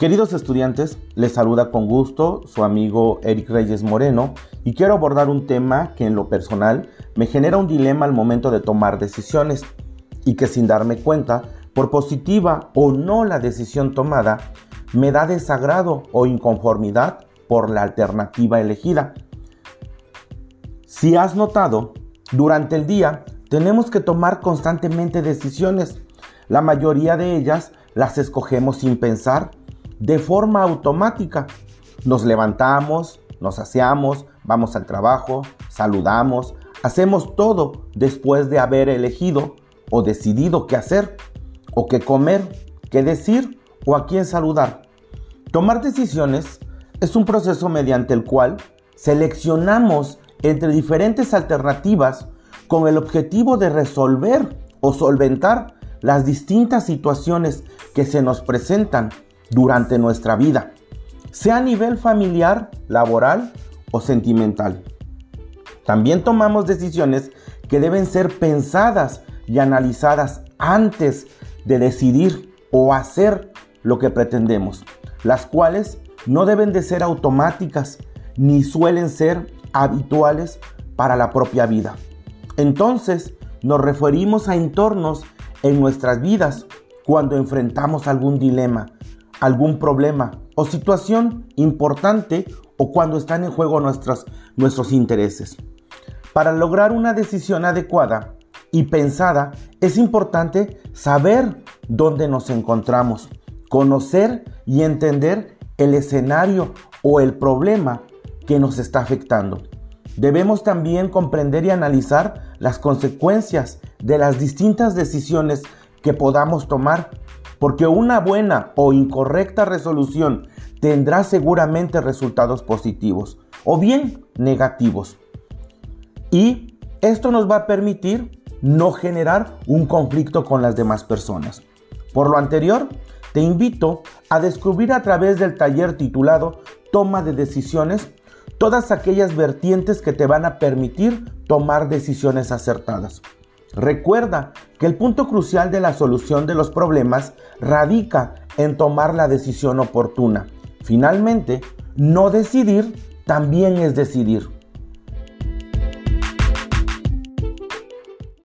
Queridos estudiantes, les saluda con gusto su amigo Eric Reyes Moreno y quiero abordar un tema que en lo personal me genera un dilema al momento de tomar decisiones y que sin darme cuenta, por positiva o no la decisión tomada, me da desagrado o inconformidad por la alternativa elegida. Si has notado, durante el día tenemos que tomar constantemente decisiones. La mayoría de ellas las escogemos sin pensar de forma automática. Nos levantamos, nos aseamos, vamos al trabajo, saludamos, hacemos todo después de haber elegido o decidido qué hacer, o qué comer, qué decir o a quién saludar. Tomar decisiones es un proceso mediante el cual seleccionamos entre diferentes alternativas con el objetivo de resolver o solventar las distintas situaciones que se nos presentan durante nuestra vida, sea a nivel familiar, laboral o sentimental. También tomamos decisiones que deben ser pensadas y analizadas antes de decidir o hacer lo que pretendemos, las cuales no deben de ser automáticas ni suelen ser habituales para la propia vida. Entonces nos referimos a entornos en nuestras vidas cuando enfrentamos algún dilema, algún problema o situación importante o cuando están en juego nuestros, nuestros intereses. Para lograr una decisión adecuada y pensada es importante saber dónde nos encontramos, conocer y entender el escenario o el problema que nos está afectando. Debemos también comprender y analizar las consecuencias de las distintas decisiones que podamos tomar porque una buena o incorrecta resolución tendrá seguramente resultados positivos o bien negativos. Y esto nos va a permitir no generar un conflicto con las demás personas. Por lo anterior, te invito a descubrir a través del taller titulado Toma de Decisiones todas aquellas vertientes que te van a permitir tomar decisiones acertadas. Recuerda que el punto crucial de la solución de los problemas radica en tomar la decisión oportuna. Finalmente, no decidir también es decidir.